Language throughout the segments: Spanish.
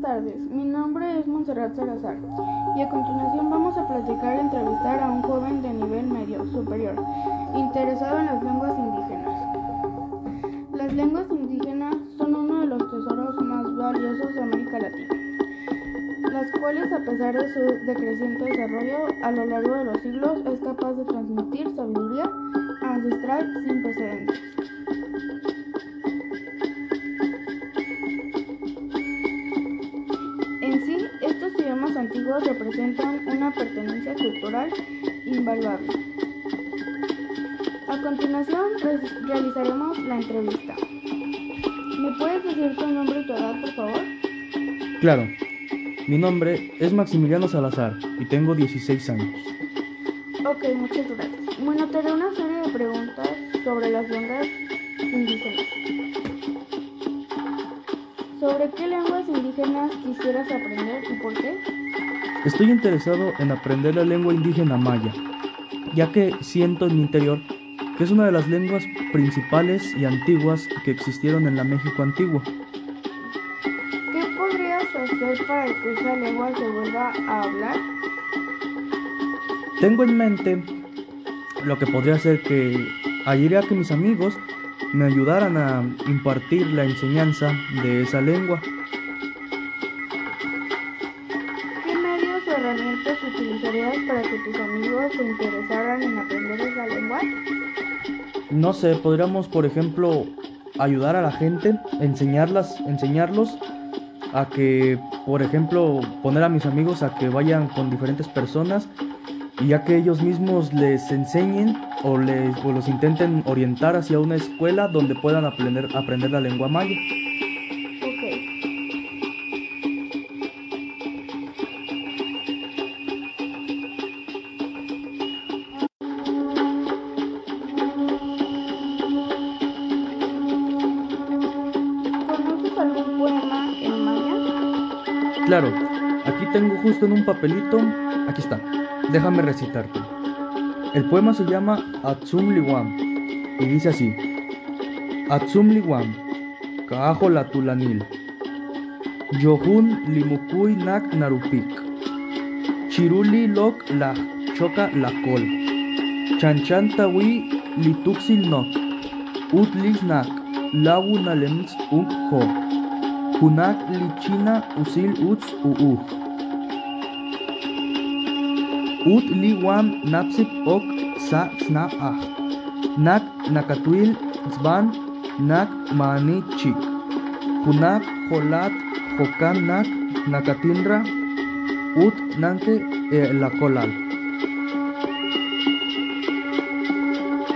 tardes, mi nombre es Montserrat Salazar y a continuación vamos a platicar y entrevistar a un joven de nivel medio superior interesado en las lenguas indígenas. Las lenguas indígenas son uno de los tesoros más valiosos de América Latina, las cuales a pesar de su decreciente desarrollo a lo largo de los siglos es capaz de transmitir sabiduría ancestral sin precedentes. Antiguos representan una pertenencia cultural invaluable. A continuación, re- realizaremos la entrevista. ¿Me puedes decir tu nombre y tu edad, por favor? Claro, mi nombre es Maximiliano Salazar y tengo 16 años. Ok, muchas gracias. Bueno, te haré una serie de preguntas sobre las lenguas indígenas. ¿Sobre qué lenguas indígenas quisieras aprender y por qué? Estoy interesado en aprender la lengua indígena maya, ya que siento en mi interior que es una de las lenguas principales y antiguas que existieron en la México antigua. ¿Qué podrías hacer para que esa lengua se vuelva a hablar? Tengo en mente lo que podría ser que ayer a que mis amigos me ayudaran a impartir la enseñanza de esa lengua. ¿Qué medios o herramientas utilizarías para que tus amigos se interesaran en aprender esa lengua? No sé, podríamos, por ejemplo, ayudar a la gente, enseñarlas, enseñarlos a que, por ejemplo, poner a mis amigos a que vayan con diferentes personas y ya que ellos mismos les enseñen o, les, o los intenten orientar hacia una escuela donde puedan aprender, aprender la lengua maya. Ok. ¿Conoces algún poema en maya? Claro, aquí tengo justo en un papelito, aquí está, déjame recitarte. El poema se llama Atsum Liwam y dice así: Atsum Liwam, Kaajo la Tulanil, Yohun Limukui Nak Narupik, Chiruli Lok la Choca la Col, Chanchantawi Lituxil Nok, Utlis Nak, Lawu Nalems Unk Ho. Hunak lichina usil uts uu. Ut li wam napsip ok sa sna ah. Nak nakatuil zban nak mani chik. Hunak holat hokan nak nakatinra ut nanke eh, la kolal.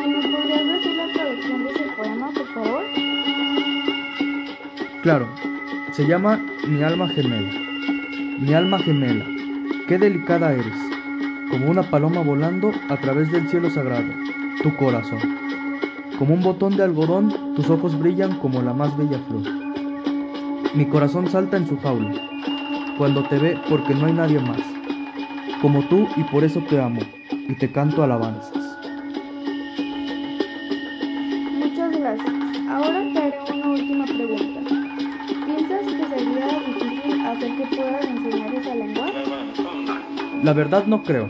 ¿Y me podrías decir la traducción de ese poema, por favor? Claro, se llama Mi alma gemela. Mi alma gemela, qué delicada eres, como una paloma volando a través del cielo sagrado, tu corazón. Como un botón de algodón, tus ojos brillan como la más bella flor. Mi corazón salta en su jaula, cuando te ve porque no hay nadie más, como tú y por eso te amo, y te canto alabanzas. Muchas gracias. Ahora te haré una última pregunta. ¿Piensas que sería difícil hacer que puedan enseñar esa lengua? La verdad no creo.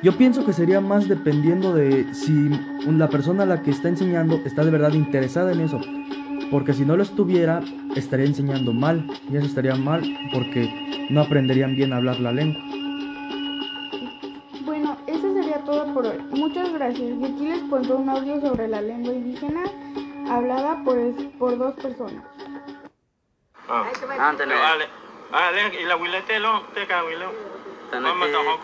Yo pienso que sería más dependiendo de si la persona a la que está enseñando está de verdad interesada en eso. Porque si no lo estuviera, estaría enseñando mal. Y eso estaría mal porque no aprenderían bien a hablar la lengua. Bueno, eso sería todo por hoy. Muchas gracias. Y aquí les cuento un audio sobre la lengua indígena hablada pues por dos personas. Antene, Ale,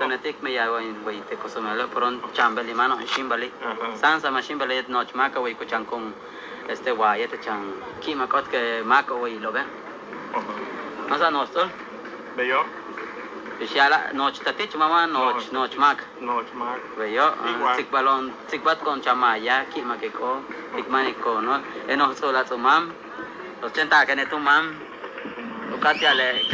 تنتيك ميا وين ويت كوسم لا برون شامبلي ما نو شيمبلي سانسا ما شيمبلي نوت ماكا وي كوشان كوم este guay te chan kima kot ke mako wei lo be masa nostol beyo Și ala noci tati cuma ma noci noci mac. Noci mac. Veio, tic balon, tic bat con chama ya ki ma ke ko, tic mani ko no. E no sola tu mam. Ochenta que ne tu mam. Ucate ale